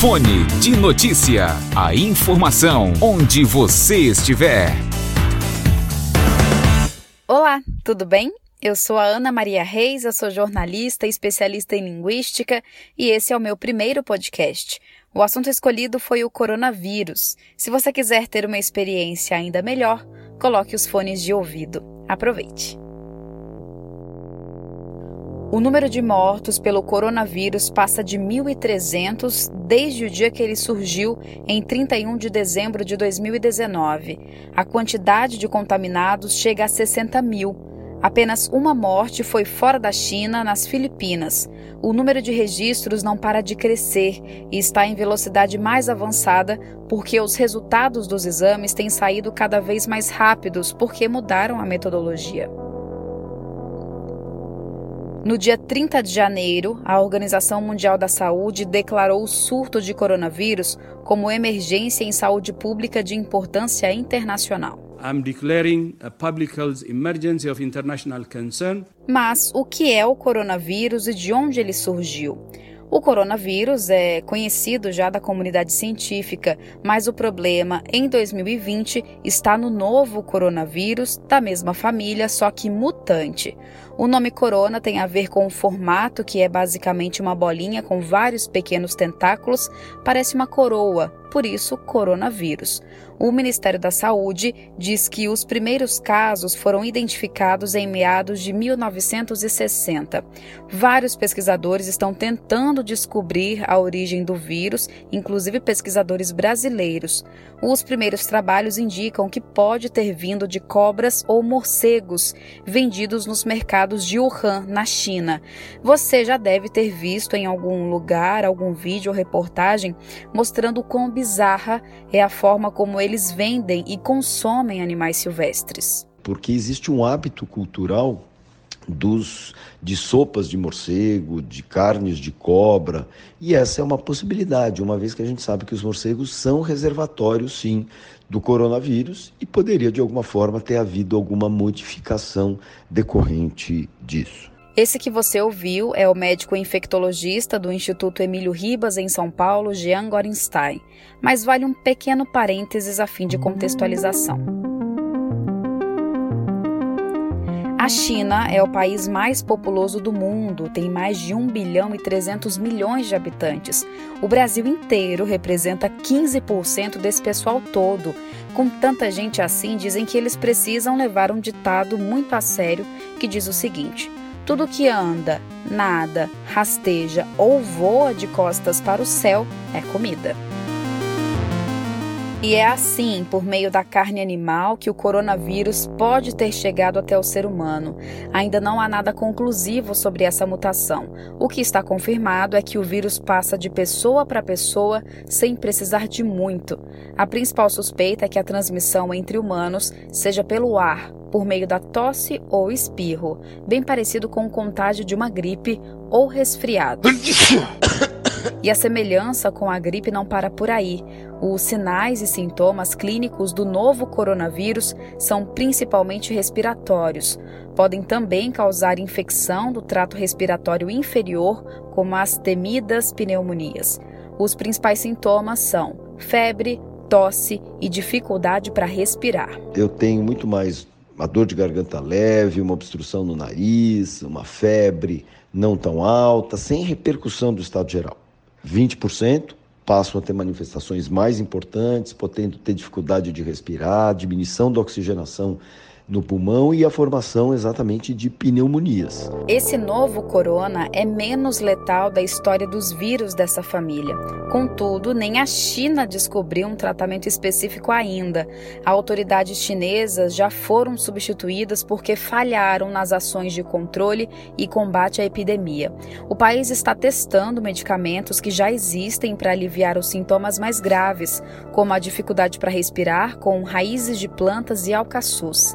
Fone de Notícia. A informação onde você estiver. Olá, tudo bem? Eu sou a Ana Maria Reis, eu sou jornalista especialista em linguística e esse é o meu primeiro podcast. O assunto escolhido foi o coronavírus. Se você quiser ter uma experiência ainda melhor, coloque os fones de ouvido. Aproveite! O número de mortos pelo coronavírus passa de 1.300 desde o dia que ele surgiu, em 31 de dezembro de 2019. A quantidade de contaminados chega a 60 mil. Apenas uma morte foi fora da China, nas Filipinas. O número de registros não para de crescer e está em velocidade mais avançada porque os resultados dos exames têm saído cada vez mais rápidos porque mudaram a metodologia. No dia 30 de janeiro, a Organização Mundial da Saúde declarou o surto de coronavírus como emergência em saúde pública de importância internacional. I'm declaring a public health emergency of international concern. Mas o que é o coronavírus e de onde ele surgiu? O coronavírus é conhecido já da comunidade científica, mas o problema em 2020 está no novo coronavírus da mesma família, só que mutante. O nome corona tem a ver com o formato, que é basicamente uma bolinha com vários pequenos tentáculos, parece uma coroa, por isso coronavírus. O Ministério da Saúde diz que os primeiros casos foram identificados em meados de 1960. Vários pesquisadores estão tentando descobrir a origem do vírus, inclusive pesquisadores brasileiros. Os primeiros trabalhos indicam que pode ter vindo de cobras ou morcegos vendidos nos mercados de Wuhan, na China. Você já deve ter visto em algum lugar algum vídeo ou reportagem mostrando quão bizarra é a forma como eles vendem e consomem animais silvestres. Porque existe um hábito cultural dos de sopas de morcego, de carnes de cobra, e essa é uma possibilidade, uma vez que a gente sabe que os morcegos são reservatórios sim do coronavírus e poderia de alguma forma ter havido alguma modificação decorrente disso. Esse que você ouviu é o médico infectologista do Instituto Emílio Ribas, em São Paulo, Jean Gorenstein. Mas vale um pequeno parênteses a fim de contextualização. A China é o país mais populoso do mundo, tem mais de 1 bilhão e 300 milhões de habitantes. O Brasil inteiro representa 15% desse pessoal todo. Com tanta gente assim, dizem que eles precisam levar um ditado muito a sério que diz o seguinte: tudo que anda, nada, rasteja ou voa de costas para o céu é comida. E é assim, por meio da carne animal, que o coronavírus pode ter chegado até o ser humano. Ainda não há nada conclusivo sobre essa mutação. O que está confirmado é que o vírus passa de pessoa para pessoa sem precisar de muito. A principal suspeita é que a transmissão entre humanos seja pelo ar, por meio da tosse ou espirro, bem parecido com o contágio de uma gripe ou resfriado. E a semelhança com a gripe não para por aí. Os sinais e sintomas clínicos do novo coronavírus são principalmente respiratórios. Podem também causar infecção do trato respiratório inferior, como as temidas pneumonias. Os principais sintomas são febre, tosse e dificuldade para respirar. Eu tenho muito mais uma dor de garganta leve, uma obstrução no nariz, uma febre não tão alta, sem repercussão do estado geral. 20% passam a ter manifestações mais importantes, podendo ter dificuldade de respirar, diminuição da oxigenação no pulmão e a formação exatamente de pneumonias. Esse novo corona é menos letal da história dos vírus dessa família. Contudo, nem a China descobriu um tratamento específico ainda. Autoridades chinesas já foram substituídas porque falharam nas ações de controle e combate à epidemia. O país está testando medicamentos que já existem para aliviar os sintomas mais graves, como a dificuldade para respirar com raízes de plantas e alcaçuz.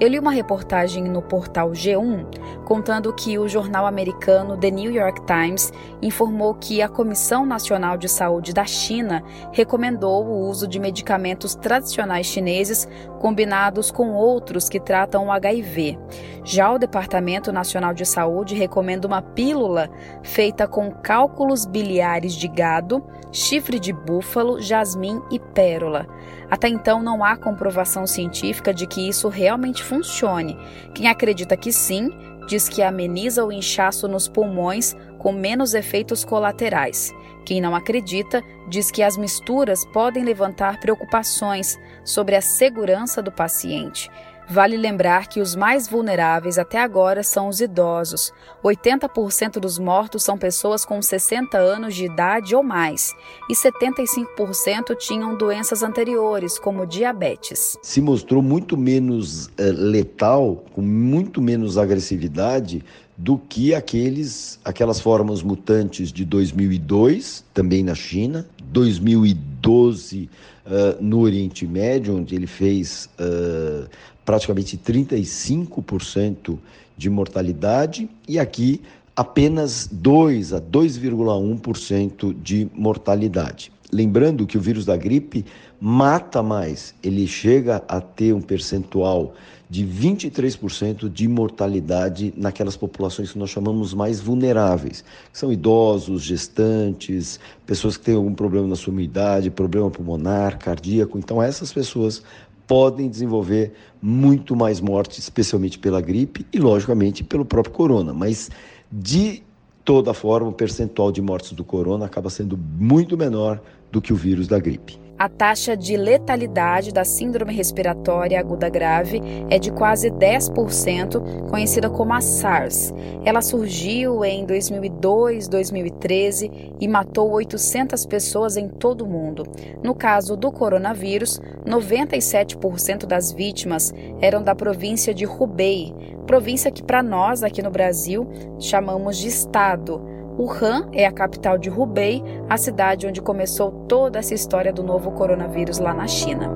Eu li uma reportagem no portal G1 contando que o jornal americano The New York Times informou que a Comissão Nacional de Saúde da China recomendou o uso de medicamentos tradicionais chineses combinados com outros que tratam o HIV. Já o Departamento Nacional de Saúde recomenda uma pílula feita com cálculos biliares de gado, chifre de búfalo, jasmim e pérola. Até então não há comprovação científica de que isso realmente funcione. Quem acredita que sim, diz que ameniza o inchaço nos pulmões com menos efeitos colaterais. Quem não acredita diz que as misturas podem levantar preocupações sobre a segurança do paciente. Vale lembrar que os mais vulneráveis até agora são os idosos. 80% dos mortos são pessoas com 60 anos de idade ou mais, e 75% tinham doenças anteriores, como diabetes. Se mostrou muito menos uh, letal, com muito menos agressividade do que aqueles, aquelas formas mutantes de 2002, também na China, 2012 uh, no Oriente Médio, onde ele fez uh, praticamente 35% de mortalidade, e aqui apenas 2 a 2,1% de mortalidade. Lembrando que o vírus da gripe mata mais, ele chega a ter um percentual de 23% de mortalidade naquelas populações que nós chamamos mais vulneráveis, que são idosos, gestantes, pessoas que têm algum problema na sua idade, problema pulmonar, cardíaco. Então, essas pessoas podem desenvolver muito mais mortes, especialmente pela gripe e, logicamente, pelo próprio corona. Mas, de toda forma, o percentual de mortes do corona acaba sendo muito menor do que o vírus da gripe. A taxa de letalidade da síndrome respiratória aguda grave é de quase 10%, conhecida como a SARS. Ela surgiu em 2002, 2013 e matou 800 pessoas em todo o mundo. No caso do coronavírus, 97% das vítimas eram da província de Hubei, província que para nós aqui no Brasil chamamos de estado. Wuhan é a capital de Hubei, a cidade onde começou toda essa história do novo coronavírus lá na China.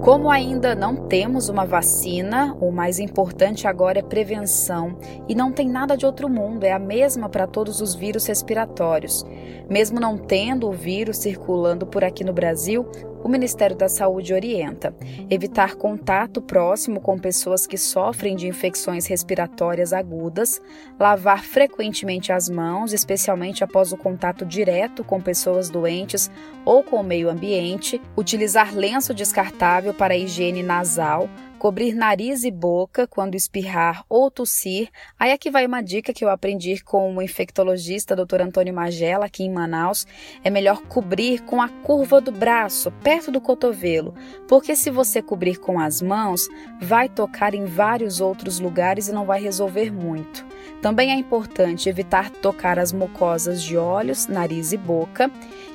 Como ainda não temos uma vacina, o mais importante agora é prevenção e não tem nada de outro mundo, é a mesma para todos os vírus respiratórios. Mesmo não tendo o vírus circulando por aqui no Brasil, o Ministério da Saúde orienta evitar contato próximo com pessoas que sofrem de infecções respiratórias agudas, lavar frequentemente as mãos, especialmente após o contato direto com pessoas doentes ou com o meio ambiente, utilizar lenço descartável para higiene nasal, cobrir nariz e boca quando espirrar ou tossir. Aí aqui vai uma dica que eu aprendi com o infectologista Dr. Antônio Magela aqui em Manaus. É melhor cobrir com a curva do braço, perto do cotovelo, porque se você cobrir com as mãos, vai tocar em vários outros lugares e não vai resolver muito. Também é importante evitar tocar as mucosas de olhos, nariz e boca,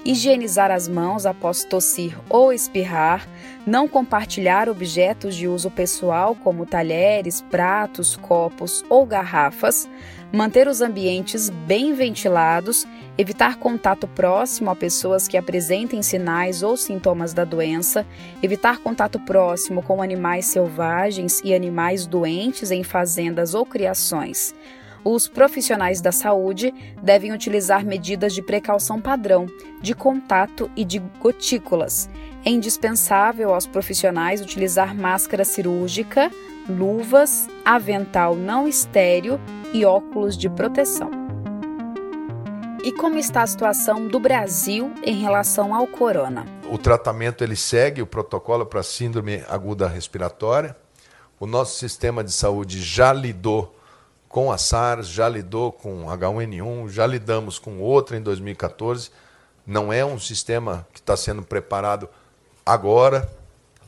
higienizar as mãos após tossir ou espirrar, não compartilhar objetos de uso pessoal como talheres, pratos, copos ou garrafas, manter os ambientes bem ventilados, evitar contato próximo a pessoas que apresentem sinais ou sintomas da doença, evitar contato próximo com animais selvagens e animais doentes em fazendas ou criações os profissionais da saúde devem utilizar medidas de precaução padrão, de contato e de gotículas. É indispensável aos profissionais utilizar máscara cirúrgica, luvas, avental não estéreo e óculos de proteção. E como está a situação do Brasil em relação ao corona? O tratamento ele segue o protocolo para síndrome aguda respiratória. O nosso sistema de saúde já lidou com a SARS, já lidou com H1N1, já lidamos com outra em 2014. Não é um sistema que está sendo preparado agora.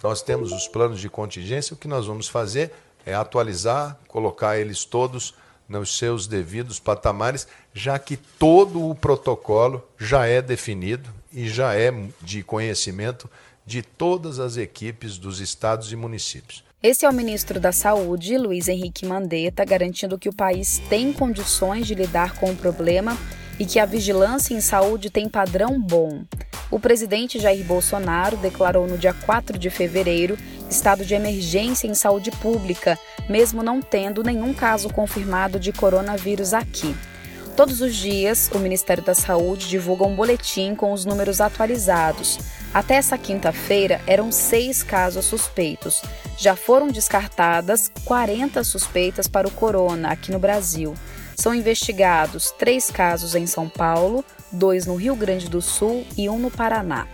Nós temos os planos de contingência. O que nós vamos fazer é atualizar, colocar eles todos nos seus devidos patamares, já que todo o protocolo já é definido e já é de conhecimento de todas as equipes dos estados e municípios. Esse é o ministro da Saúde, Luiz Henrique Mandetta, garantindo que o país tem condições de lidar com o problema e que a vigilância em saúde tem padrão bom. O presidente Jair Bolsonaro declarou no dia 4 de fevereiro estado de emergência em saúde pública, mesmo não tendo nenhum caso confirmado de coronavírus aqui. Todos os dias, o Ministério da Saúde divulga um boletim com os números atualizados. Até essa quinta-feira, eram seis casos suspeitos. Já foram descartadas 40 suspeitas para o corona aqui no Brasil. São investigados três casos em São Paulo, dois no Rio Grande do Sul e um no Paraná.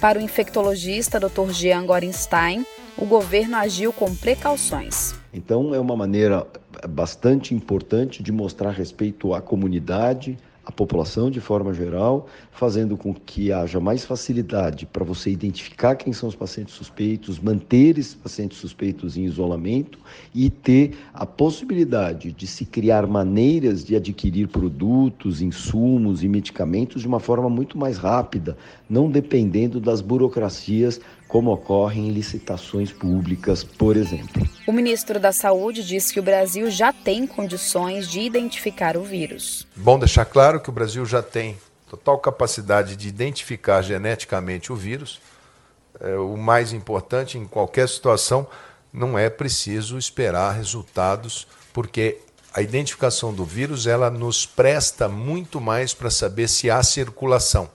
Para o infectologista Dr. Jean Gorenstein, o governo agiu com precauções. Então, é uma maneira bastante importante de mostrar respeito à comunidade, à população de forma geral, fazendo com que haja mais facilidade para você identificar quem são os pacientes suspeitos, manter esses pacientes suspeitos em isolamento e ter a possibilidade de se criar maneiras de adquirir produtos, insumos e medicamentos de uma forma muito mais rápida, não dependendo das burocracias como ocorre em licitações públicas, por exemplo. O ministro da Saúde disse que o Brasil já tem condições de identificar o vírus. Bom deixar claro que o Brasil já tem total capacidade de identificar geneticamente o vírus. É, o mais importante em qualquer situação não é preciso esperar resultados, porque a identificação do vírus ela nos presta muito mais para saber se há circulação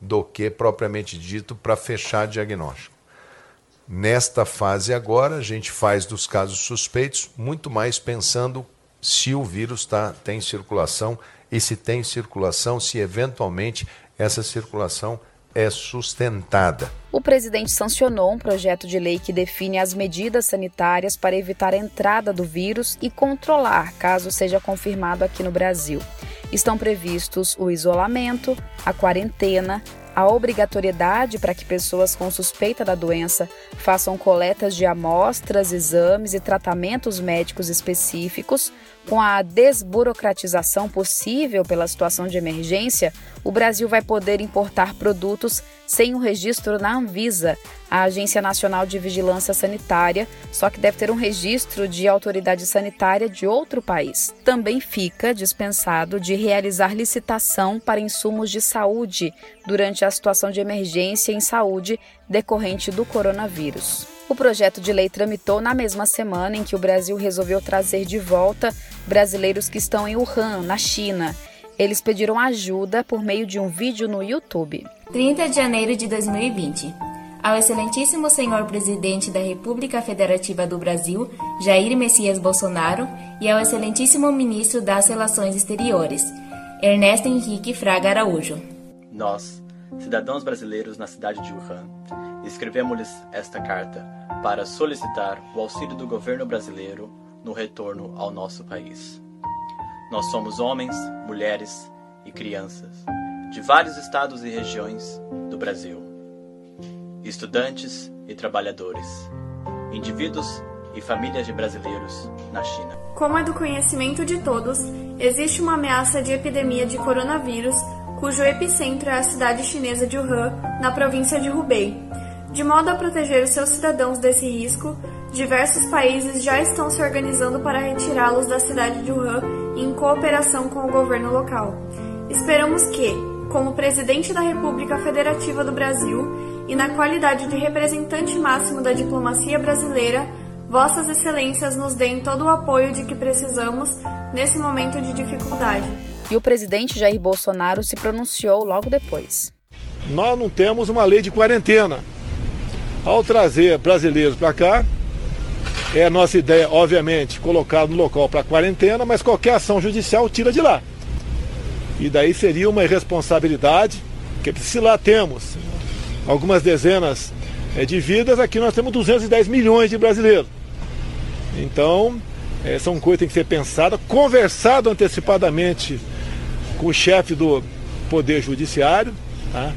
do que propriamente dito para fechar diagnóstico. Nesta fase agora, a gente faz dos casos suspeitos muito mais pensando se o vírus tá, tem circulação e se tem circulação, se eventualmente essa circulação é sustentada. O presidente sancionou um projeto de lei que define as medidas sanitárias para evitar a entrada do vírus e controlar caso seja confirmado aqui no Brasil. Estão previstos o isolamento, a quarentena, a obrigatoriedade para que pessoas com suspeita da doença façam coletas de amostras, exames e tratamentos médicos específicos, com a desburocratização possível pela situação de emergência, o Brasil vai poder importar produtos sem o registro na Anvisa, a Agência Nacional de Vigilância Sanitária, só que deve ter um registro de autoridade sanitária de outro país. Também fica dispensado de realizar licitação para insumos de saúde durante a situação de emergência em saúde decorrente do coronavírus. O projeto de lei tramitou na mesma semana em que o Brasil resolveu trazer de volta brasileiros que estão em Wuhan, na China. Eles pediram ajuda por meio de um vídeo no YouTube. 30 de janeiro de 2020. Ao excelentíssimo senhor presidente da República Federativa do Brasil, Jair Messias Bolsonaro, e ao excelentíssimo ministro das Relações Exteriores, Ernesto Henrique Fraga Araújo. Nós, cidadãos brasileiros na cidade de Wuhan, escrevemos-lhes esta carta para solicitar o auxílio do governo brasileiro no retorno ao nosso país. Nós somos homens, mulheres e crianças de vários estados e regiões do Brasil, estudantes e trabalhadores, indivíduos e famílias de brasileiros na China. Como é do conhecimento de todos, existe uma ameaça de epidemia de coronavírus, cujo epicentro é a cidade chinesa de Wuhan, na província de Hubei. De modo a proteger os seus cidadãos desse risco, diversos países já estão se organizando para retirá-los da cidade de Wuhan em cooperação com o governo local. Esperamos que, como presidente da República Federativa do Brasil e na qualidade de representante máximo da diplomacia brasileira, Vossas Excelências nos deem todo o apoio de que precisamos nesse momento de dificuldade. E o presidente Jair Bolsonaro se pronunciou logo depois. Nós não temos uma lei de quarentena. Ao trazer brasileiros para cá, é a nossa ideia, obviamente, colocar no local para quarentena, mas qualquer ação judicial tira de lá. E daí seria uma irresponsabilidade, porque se lá temos algumas dezenas é, de vidas, aqui nós temos 210 milhões de brasileiros. Então, é, são coisas que têm que ser pensadas, conversado antecipadamente com o chefe do Poder Judiciário, tá?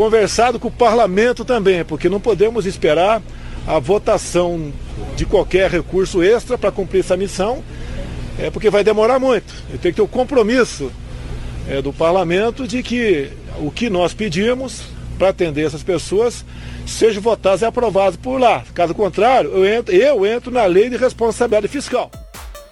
Conversado com o parlamento também, porque não podemos esperar a votação de qualquer recurso extra para cumprir essa missão, é porque vai demorar muito. Eu tenho que ter o compromisso é, do parlamento de que o que nós pedimos para atender essas pessoas seja votado e aprovado por lá. Caso contrário, eu entro, eu entro na lei de responsabilidade fiscal.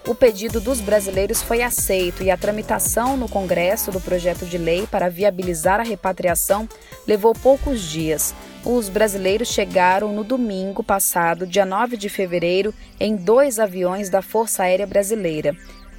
O pedido dos brasileiros foi aceito e a tramitação no Congresso do projeto de lei para viabilizar a repatriação levou poucos dias. Os brasileiros chegaram no domingo passado, dia 9 de fevereiro, em dois aviões da Força Aérea Brasileira.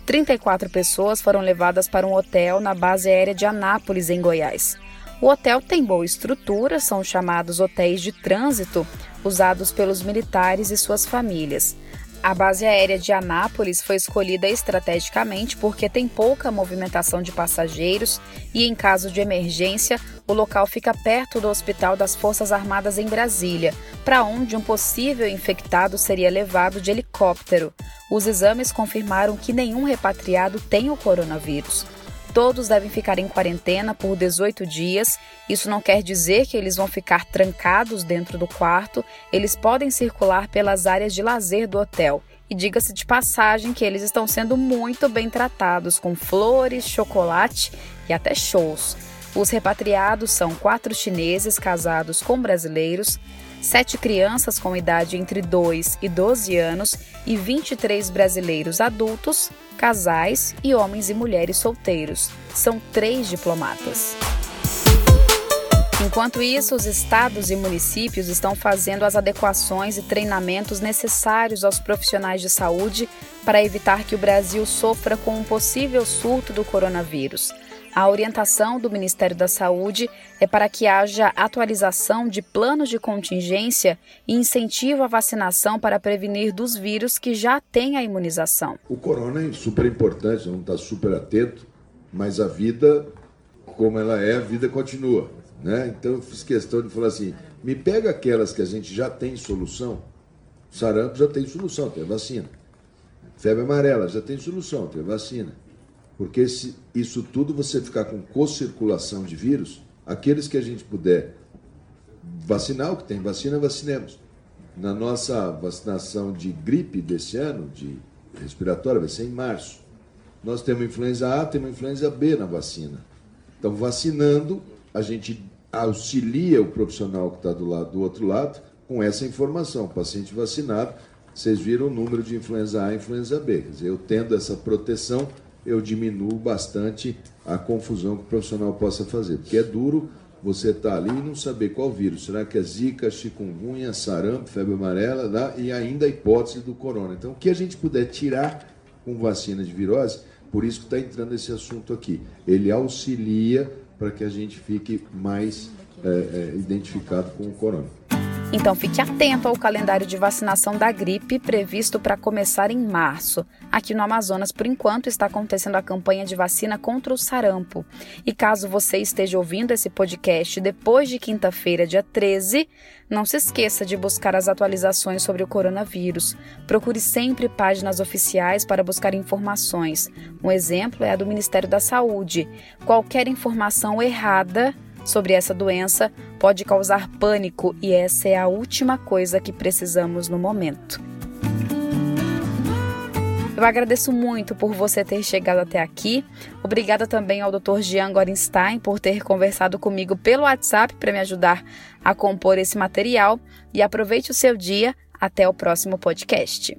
34 pessoas foram levadas para um hotel na base aérea de Anápolis, em Goiás. O hotel tem boa estrutura, são chamados hotéis de trânsito, usados pelos militares e suas famílias. A base aérea de Anápolis foi escolhida estrategicamente porque tem pouca movimentação de passageiros e, em caso de emergência, o local fica perto do Hospital das Forças Armadas em Brasília, para onde um possível infectado seria levado de helicóptero. Os exames confirmaram que nenhum repatriado tem o coronavírus. Todos devem ficar em quarentena por 18 dias. Isso não quer dizer que eles vão ficar trancados dentro do quarto, eles podem circular pelas áreas de lazer do hotel. E diga-se de passagem que eles estão sendo muito bem tratados, com flores, chocolate e até shows. Os repatriados são quatro chineses casados com brasileiros, sete crianças com idade entre 2 e 12 anos e 23 brasileiros adultos, casais e homens e mulheres solteiros. São três diplomatas. Enquanto isso, os estados e municípios estão fazendo as adequações e treinamentos necessários aos profissionais de saúde para evitar que o Brasil sofra com um possível surto do coronavírus. A orientação do Ministério da Saúde é para que haja atualização de planos de contingência e incentivo à vacinação para prevenir dos vírus que já têm a imunização. O corona é super importante, não está super atento, mas a vida, como ela é, a vida continua. Né? Então eu fiz questão de falar assim: me pega aquelas que a gente já tem solução. Sarampo já tem solução, tem vacina. Febre amarela já tem solução, tem vacina. Porque se isso tudo você ficar com co-circulação de vírus, aqueles que a gente puder vacinar, o que tem vacina, vacinemos. Na nossa vacinação de gripe desse ano, de respiratória, vai ser em março. Nós temos influenza A, temos influenza B na vacina. Então, vacinando, a gente auxilia o profissional que está do, lado, do outro lado com essa informação. O paciente vacinado, vocês viram o número de influenza A e influenza B. Quer dizer, eu tendo essa proteção, eu diminuo bastante a confusão que o profissional possa fazer. Porque é duro você estar tá ali e não saber qual vírus. Será que é zika, chikungunya, sarampo, febre amarela né? e ainda a hipótese do corona. Então, o que a gente puder tirar com vacina de virose, por isso que está entrando esse assunto aqui. Ele auxilia para que a gente fique mais é, é, identificado com o corona. Então fique atento ao calendário de vacinação da gripe previsto para começar em março. Aqui no Amazonas, por enquanto, está acontecendo a campanha de vacina contra o sarampo. E caso você esteja ouvindo esse podcast depois de quinta-feira, dia 13, não se esqueça de buscar as atualizações sobre o coronavírus. Procure sempre páginas oficiais para buscar informações. Um exemplo é a do Ministério da Saúde. Qualquer informação errada sobre essa doença pode causar pânico e essa é a última coisa que precisamos no momento. Eu agradeço muito por você ter chegado até aqui. Obrigada também ao Dr. Jean Gorenstein por ter conversado comigo pelo WhatsApp para me ajudar a compor esse material. E aproveite o seu dia. Até o próximo podcast.